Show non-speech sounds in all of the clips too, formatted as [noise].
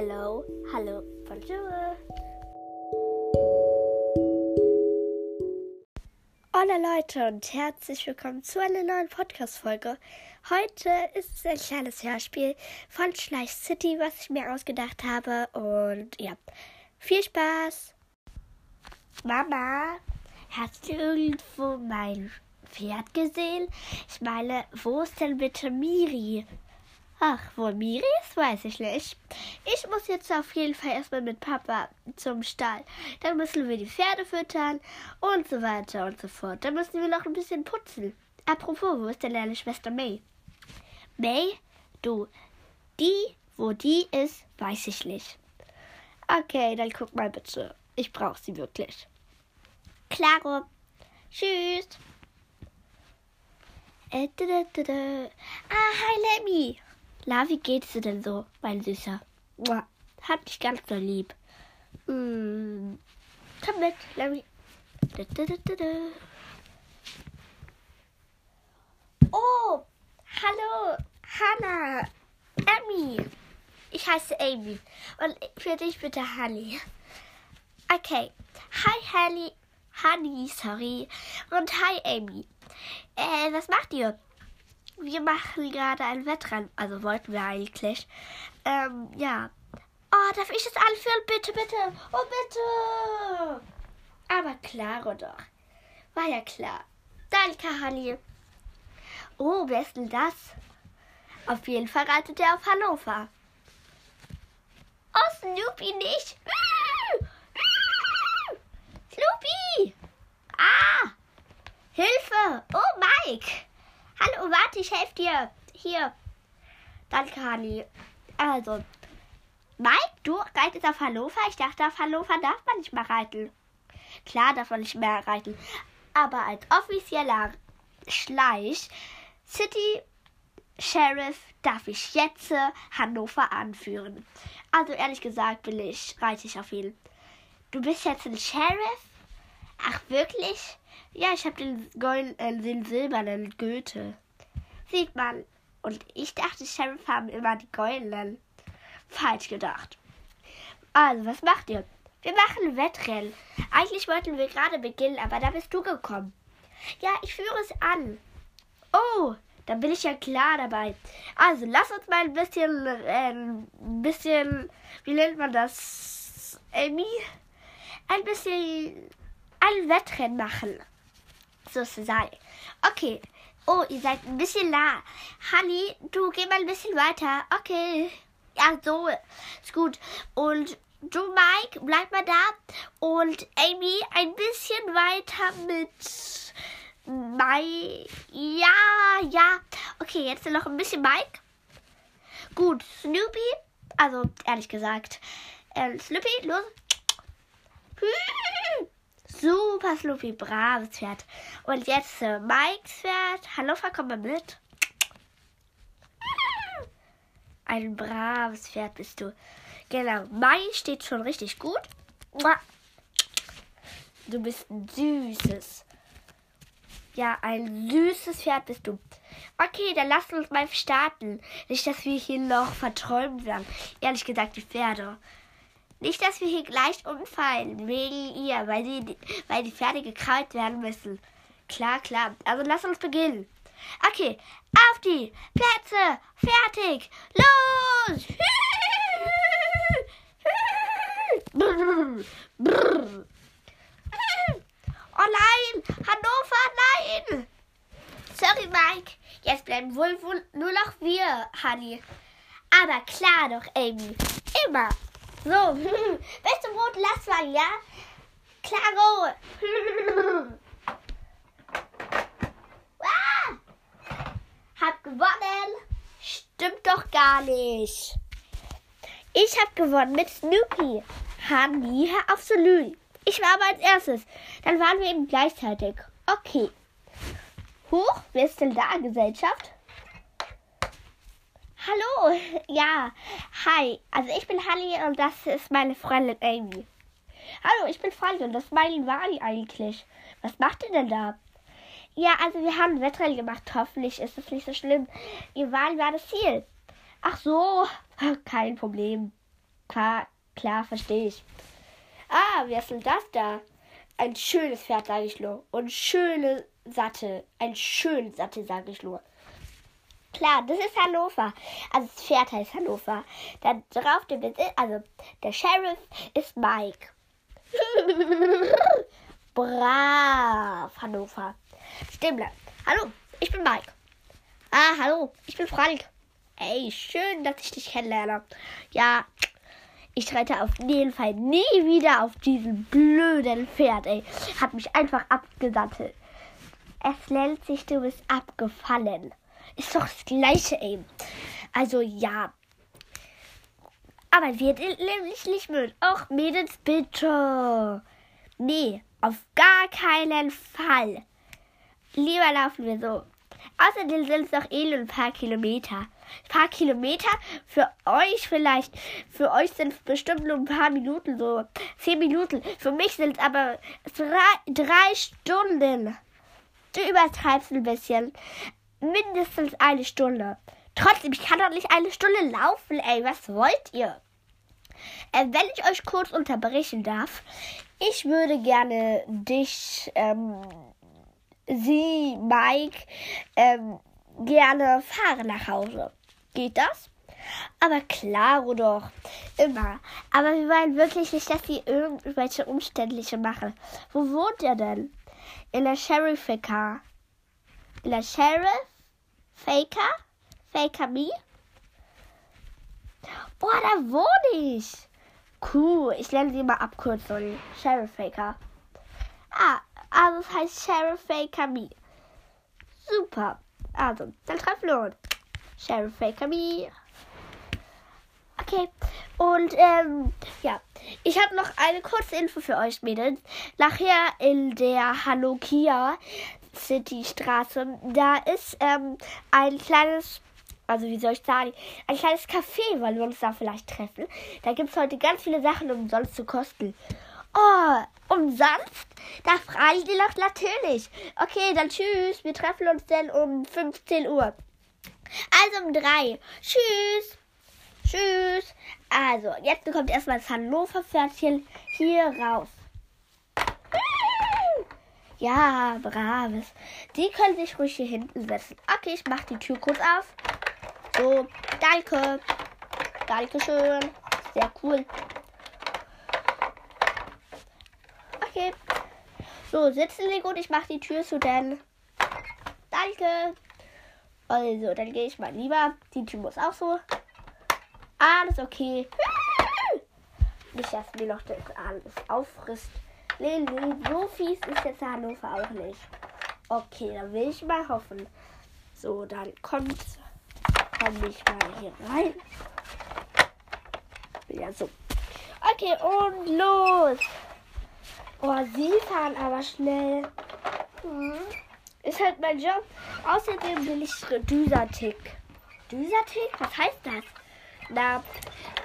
Hello, hallo, bonjour. Hola Leute und herzlich willkommen zu einer neuen Podcast-Folge. Heute ist es ein kleines Hörspiel von Schleich City, was ich mir ausgedacht habe. Und ja, viel Spaß! Mama, hast du irgendwo mein Pferd gesehen? Ich meine, wo ist denn bitte Miri? Ach, wo Miri ist, weiß ich nicht. Ich muss jetzt auf jeden Fall erstmal mit Papa zum Stall. Dann müssen wir die Pferde füttern und so weiter und so fort. Dann müssen wir noch ein bisschen putzen. Apropos, wo ist denn deine Schwester May? May? Du, die, wo die ist, weiß ich nicht. Okay, dann guck mal bitte. Ich brauche sie wirklich. Klaro. Tschüss. Äh, ah, hi Lemmy. La, wie geht's dir denn so, mein Süßer? Mua. Hab dich ganz so lieb. Mm. Komm mit, Larry. Oh, hallo, Hannah, Amy. Ich heiße Amy und für dich bitte Honey. Okay, hi Honey, Honey, sorry. Und hi Amy. Äh, was macht ihr? Wir machen gerade ein Wettrennen. Also wollten wir eigentlich. Ähm, ja. Oh, darf ich das anführen? Bitte, bitte. Oh, bitte. Aber klaro doch. War ja klar. Danke, Hanni. Oh, wer ist denn das? Auf jeden Fall reitet er auf Hannover. Oh, Snoopy nicht. Snoopy! Ah! Hilfe! Oh, Mike! Hallo, warte, ich helfe dir. Hier. Danke, Hani. Also, Mike, du reitest auf Hannover? Ich dachte, auf Hannover darf man nicht mehr reiten. Klar darf man nicht mehr reiten. Aber als offizieller Schleich City Sheriff darf ich jetzt Hannover anführen. Also ehrlich gesagt will ich, reite ich auf ihn. Du bist jetzt ein Sheriff? Ach wirklich? Ja, ich habe den, äh, den silbernen Goethe. Sieht man. Und ich dachte, Sheriff haben immer die goldenen. Falsch gedacht. Also, was macht ihr? Wir machen Wettrennen. Eigentlich wollten wir gerade beginnen, aber da bist du gekommen. Ja, ich führe es an. Oh, da bin ich ja klar dabei. Also, lass uns mal ein bisschen, äh, ein bisschen, wie nennt man das, Amy? Ein bisschen ein Wettrennen machen. So sei. Okay. Oh, ihr seid ein bisschen nah. Honey, du geh mal ein bisschen weiter. Okay. Ja, so. Ist gut. Und du, Mike, bleib mal da. Und Amy, ein bisschen weiter mit Mike. Ja, ja. Okay, jetzt noch ein bisschen Mike. Gut, Snoopy. Also, ehrlich gesagt. Äh, Snoopy, los. Super Sloopy, braves Pferd. Und jetzt äh, Mikes Pferd. Hannover, komm mal mit. Ein braves Pferd bist du. Genau, Mai steht schon richtig gut. Du bist ein süßes. Ja, ein süßes Pferd bist du. Okay, dann lass uns mal starten. Nicht, dass wir hier noch verträumt werden. Ehrlich gesagt, die Pferde. Nicht, dass wir hier gleich umfallen, wegen ihr, weil die, weil die Pferde gekrallt werden müssen. Klar, klar. Also lass uns beginnen. Okay, auf die Plätze, fertig, los! Oh nein, Hannover, nein! Sorry, Mike. Jetzt bleiben wohl, wohl nur noch wir, Honey. Aber klar doch, Amy. Immer. So, [laughs] bist du roten Lastwagen, ja? Klaro. [laughs] ah! Hab gewonnen. Stimmt doch gar nicht. Ich hab gewonnen mit Snoopy. Haben die Herr so lügen. Ich war aber als erstes. Dann waren wir eben gleichzeitig. Okay. Huch, wer ist denn da, Gesellschaft? Hallo, [laughs] ja, hi. Also ich bin Halli und das ist meine Freundin Amy. Hallo, ich bin Freundin und das ist meine Wali eigentlich. Was macht ihr denn da? Ja, also wir haben Wettrennen gemacht. Hoffentlich ist es nicht so schlimm. Ihr Wali war das Ziel. Ach so, [laughs] kein Problem. Klar, klar verstehe ich. Ah, wer ist denn das da? Ein schönes Pferd, sage ich nur. Und schöne Sattel. Ein schön Sattel, sage ich nur. Klar, das ist Hannover. Also das Pferd heißt Hannover. Da drauf der Besitz, also der Sheriff ist Mike. [laughs] Brav, Hannover. Stimme. Hallo, ich bin Mike. Ah, hallo, ich bin Frank. Ey, schön, dass ich dich kennenlerne. Ja, ich reite auf jeden Fall nie wieder auf diesem blöden Pferd, ey. Hat mich einfach abgesattelt. Es nennt sich, du bist abgefallen. Ist doch das gleiche, ey. Also, ja. Aber wird nämlich nicht mögen. Och, Mädels, bitte. Nee, auf gar keinen Fall. Lieber laufen wir so. Außerdem sind es doch eh nur ein paar Kilometer. Ein paar Kilometer für euch vielleicht. Für euch sind es bestimmt nur ein paar Minuten, so zehn Minuten. Für mich sind es aber drei, drei Stunden. Du übertreibst ein bisschen. Mindestens eine Stunde. Trotzdem, ich kann doch nicht eine Stunde laufen, ey. Was wollt ihr? Äh, wenn ich euch kurz unterbrechen darf, ich würde gerne dich, ähm, sie, Mike, ähm, gerne fahren nach Hause. Geht das? Aber klaro doch. Immer. Aber wir wollen wirklich nicht, dass sie irgendwelche Umständliche machen. Wo wohnt ihr denn? In der Sheriff-Faker. In der Sheriff-Faker? Faker Me? Boah, da wohne ich. Cool. Ich lerne sie mal abkürzen. Sheriff Faker. Ah, also es heißt Sheriff Faker Me. Super. Also, dann treffen wir uns. Sheriff Faker Me. Okay. Und ähm, ja, ich habe noch eine kurze Info für euch, Mädels. Nachher in der Hanokia City Straße, da ist ähm, ein kleines, also wie soll ich sagen, ein kleines Café, weil wir uns da vielleicht treffen. Da gibt es heute ganz viele Sachen umsonst zu kosten. Oh, umsonst? Da fragen die doch natürlich. Okay, dann tschüss. Wir treffen uns dann um 15 Uhr. Also um 3. Tschüss. Tschüss. Also, jetzt kommt erstmal das Hannover-Pferdchen hier raus. Ja, braves. Die können sich ruhig hier hinten setzen. Okay, ich mach die Tür kurz auf. So, danke. Dankeschön. Sehr cool. Okay. So, sitzen Sie gut. Ich mach die Tür zu, denn. Danke. Also, dann gehe ich mal lieber. Die Tür muss auch so. Alles okay. Nicht, dass mir noch das alles auffrisst. Nee, nee, so fies ist jetzt Hannover auch nicht. Okay, dann will ich mal hoffen. So, dann kommt, komme ich mal hier rein. Ja, so. Okay, und los. Oh, sie fahren aber schnell. Mhm. Ist halt mein Job. Außerdem will ich Düsertick. Düsertick? Was heißt das? Na,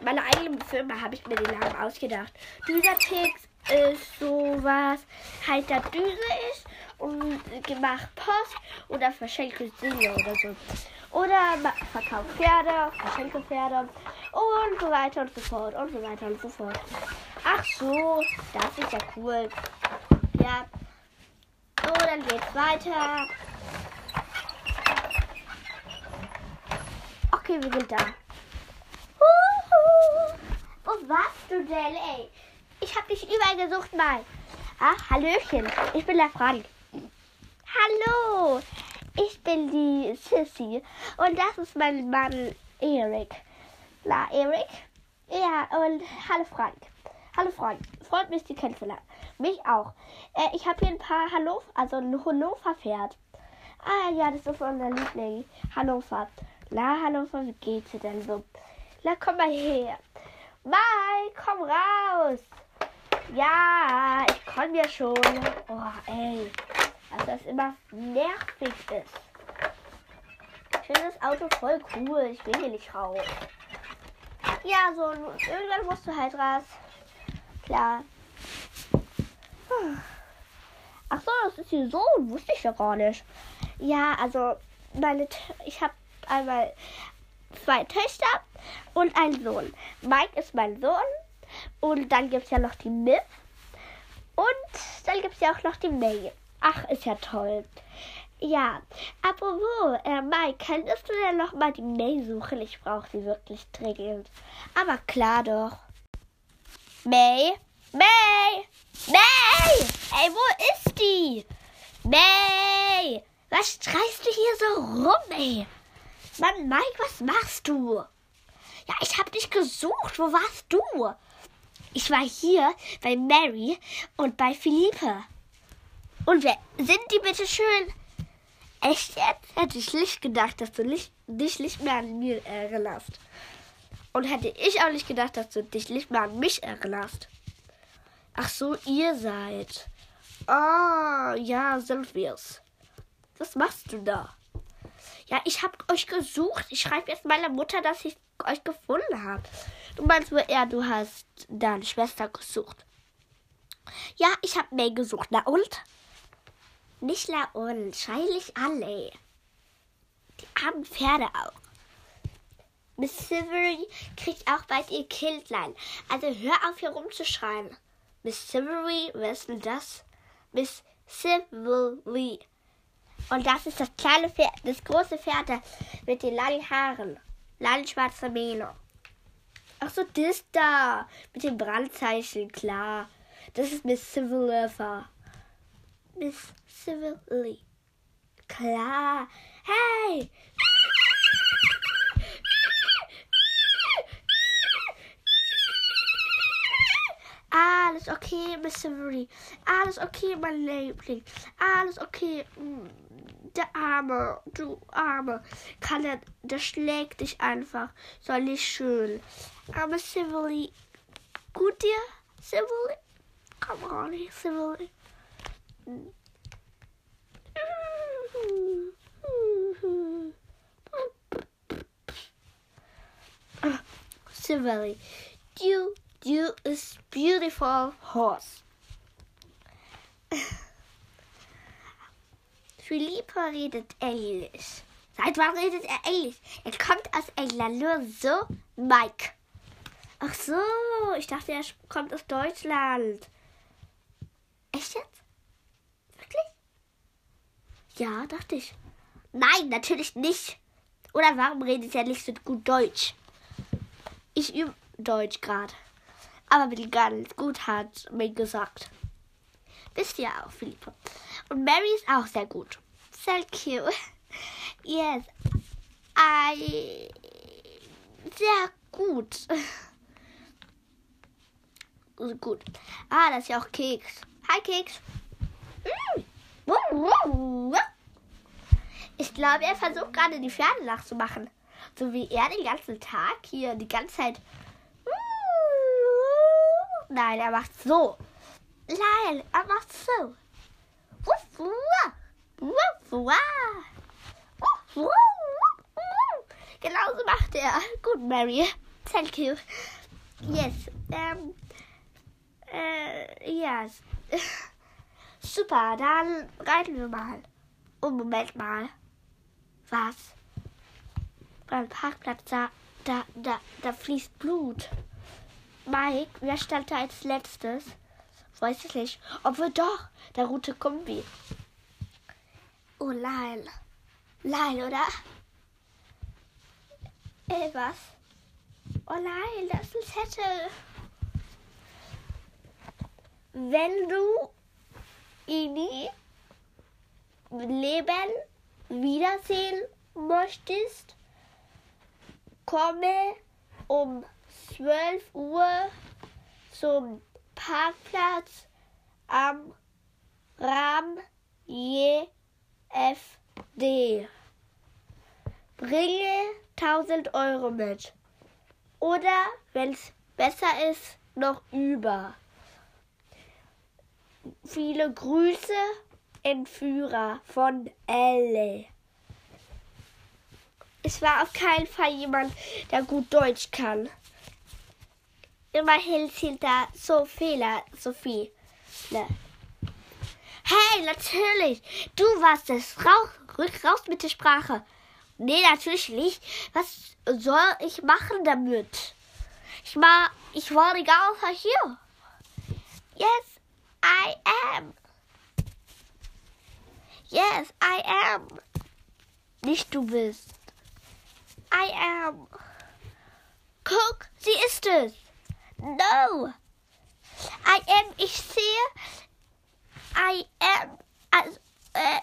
meine eigene Firma habe ich mir den Namen ausgedacht. Düsertick ist sowas, halt da Düse ist und gemacht Post oder verschenke Dinge oder so. Oder verkauft Pferde, verschenke Pferde und so weiter und so fort und so weiter und so fort. Ach so, das ist ja cool. Ja. So, dann geht's weiter. Okay, wir sind da. Huhu. Wo warst du denn, ey? Ich hab dich überall gesucht mal. Ach, Hallöchen. Ich bin der Frank. Hallo. Ich bin die Sissy. Und das ist mein Mann Erik. Na, Erik? Ja, und hallo Frank. Hallo Frank. Freut mich, Sie kennenzulernen. Mich auch. Äh, ich habe hier ein paar Hannover, also ein Hannover-Pferd. Ah ja, das ist unser Liebling. Hannover. Na, Hannover, wie geht's dir denn so? Na, komm mal her. Mai, komm raus. Ja, ich komme ja schon. Oh, ey. Dass das immer nervig ist. Ich finde das Auto voll cool. Ich will hier nicht raus. Ja, so, irgendwann musst du halt raus. Klar. Ach so, das ist hier so. Wusste ich ja gar nicht. Ja, also, meine, ich habe einmal zwei Töchter und einen Sohn. Mike ist mein Sohn. Und dann gibt es ja noch die Miss. Und dann gibt es ja auch noch die May. Ach, ist ja toll. Ja, apropos, äh, Mike, könntest du denn noch mal die May suchen? Ich brauche sie wirklich dringend. Aber klar doch. May? May! May! Ey, wo ist die? May! Was streist du hier so rum, ey? Mann, Mike, was machst du? Ja, ich hab dich gesucht. Wo warst du? Ich war hier bei Mary und bei Philippe. Und wer sind die bitte schön? Echt jetzt? Hätte ich nicht gedacht, dass du nicht, dich nicht mehr an mir erinnerst. Und hätte ich auch nicht gedacht, dass du dich nicht mehr an mich erinnerst. Ach so, ihr seid. Ah, ja, sind wir's. Was machst du da? Ja, ich hab euch gesucht. Ich schreibe jetzt meiner Mutter, dass ich euch gefunden habe. Du meinst wohl eher, du hast deine Schwester gesucht. Ja, ich habe May gesucht. Na und? Nicht la und. Schreilich alle. Die armen Pferde auch. Miss Silvery kriegt auch bald ihr Kindlein. Also hör auf, hier rumzuschreien. Miss Silvery, wer ist denn das? Miss Silvery. Und das ist das kleine Pferd, das große Pferd mit den langen Haaren. Langen schwarzen Mähne. Ach so, das da. Mit dem Brandzeichen, klar. Das ist Miss Civilifer. Miss Civily. Klar. Hey! Alles okay, Miss Silvery. Alles okay, mein Liebling. Alles okay. Mm, der Arme, du Arme. Kann er, der schlägt dich einfach. So nicht schön. Aber Silvery, gut dir, Silvery? Komm on, Silvery. Silvery, you You is beautiful horse. Philippe redet Englisch. Seit wann redet er Englisch? Er kommt aus England, nur so Mike. Ach so, ich dachte, er kommt aus Deutschland. Echt jetzt? Wirklich? Ja, dachte ich. Nein, natürlich nicht. Oder warum redet er nicht so gut Deutsch? Ich übe Deutsch gerade aber will ganz gut, hat mir gesagt. Wisst ihr auch, Philippe. Und Mary ist auch sehr gut. Thank you. Yes. I. Sehr gut. [laughs] gut. Ah, das ist ja auch Keks. Hi, Keks. Ich glaube, er versucht gerade die Pferde nachzumachen. So wie er den ganzen Tag hier die ganze Zeit Nein, er macht so. Nein, er macht so. Genau so macht er. Gut, Mary. Thank you. Yes. Um, äh, yes. [laughs] Super, dann reiten wir mal. Oh, Moment mal. Was? Beim Parkplatz da, da, da, da fließt Blut. Mike, wer stand da als letztes? Weiß ich nicht. Obwohl doch, der rote Kombi. Oh, Lyle. Lyle, oder? Ey, was? Oh nein, das ist ein Zettel. Wenn du ihn nie Leben wiedersehen möchtest, komme um 12 Uhr zum Parkplatz am Ram JFD. Bringe 1000 Euro mit. Oder, wenn es besser ist, noch über. Viele Grüße, Entführer von Elle. Es war auf keinen Fall jemand, der gut Deutsch kann. Immerhin sind da so Fehler, Sophie. Ne. Hey, natürlich. Du warst es. Rück raus mit der Sprache. Nee, natürlich nicht. Was soll ich machen damit? Ich war, ich war die ganze hier. Yes, I am. Yes, I am. Nicht du bist. I am. Guck, sie ist es. No. I am, ich sehe. I am. Also, äh,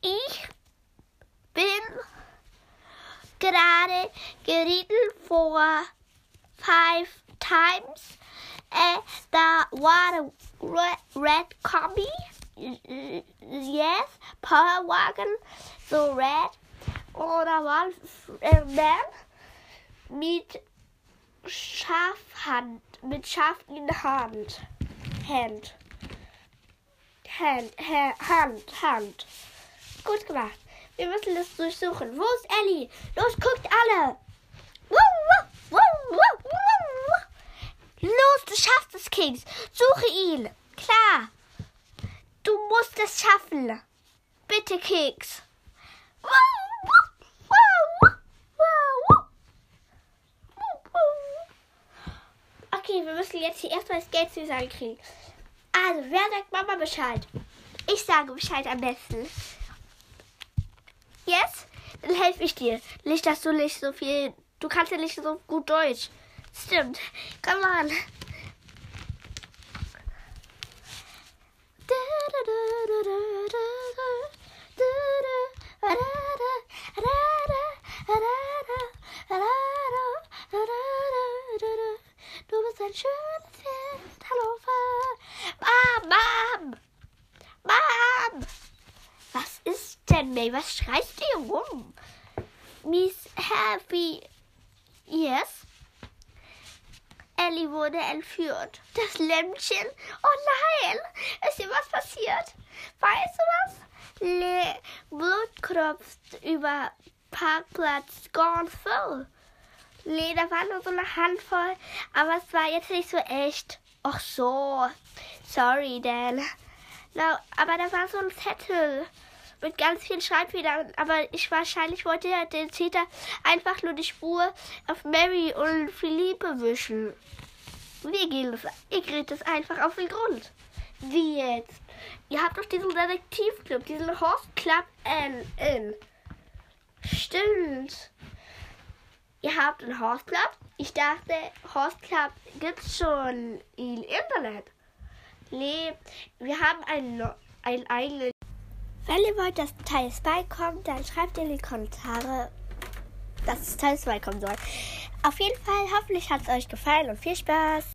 ich bin gerade geritten vor five times. Uh, the water red, red combi. Yes, Power Wagon, so red. Oder war äh, man mit Schafhand, mit Schaf in Hand. Hand. Hand, Hand, Hand. Gut gemacht. Wir müssen das durchsuchen. Wo ist Ellie? Los, guckt alle. Los, du schaffst es, Kings. Suche ihn. Klar. Du musst es schaffen. Bitte, Keks. Okay, wir müssen jetzt hier erstmal das Geld zusammenkriegen. Also, wer sagt Mama Bescheid? Ich sage Bescheid am besten. Yes? Dann helfe ich dir. Nicht, dass du nicht so viel. Du kannst ja nicht so gut Deutsch. Stimmt. Komm mal. Du bist ein schönes Kind. Hallo, Mom, Mom. Mom. Was ist denn, May? Was schreist du hier rum? Miss Happy. Yes? Ellie wurde entführt. Das Lämpchen? Oh nein! Ist ihr was passiert? Weißt du was? Le Blut tropft über Parkplatz ganz voll. Leder war nur so eine Handvoll, aber es war jetzt nicht so echt. Ach so. Sorry, Dan. No, aber da war so ein Zettel mit ganz vielen Schreibfehlern. Aber ich wahrscheinlich wollte der Täter einfach nur die Spur auf Mary und Philippe wischen. Wie geht das? Ich rede das einfach auf den Grund. Wie jetzt? Ihr habt doch diesen Detektivclub, diesen Horst Club NN. Stimmt. Ihr habt einen Horst Club? Ich dachte, Horst Club gibt's schon im Internet. Nee, wir haben einen, einen eigenen. Wenn ihr wollt, dass Teil 2 kommt, dann schreibt in die Kommentare, dass Teil 2 kommen soll. Auf jeden Fall, hoffentlich hat es euch gefallen und viel Spaß.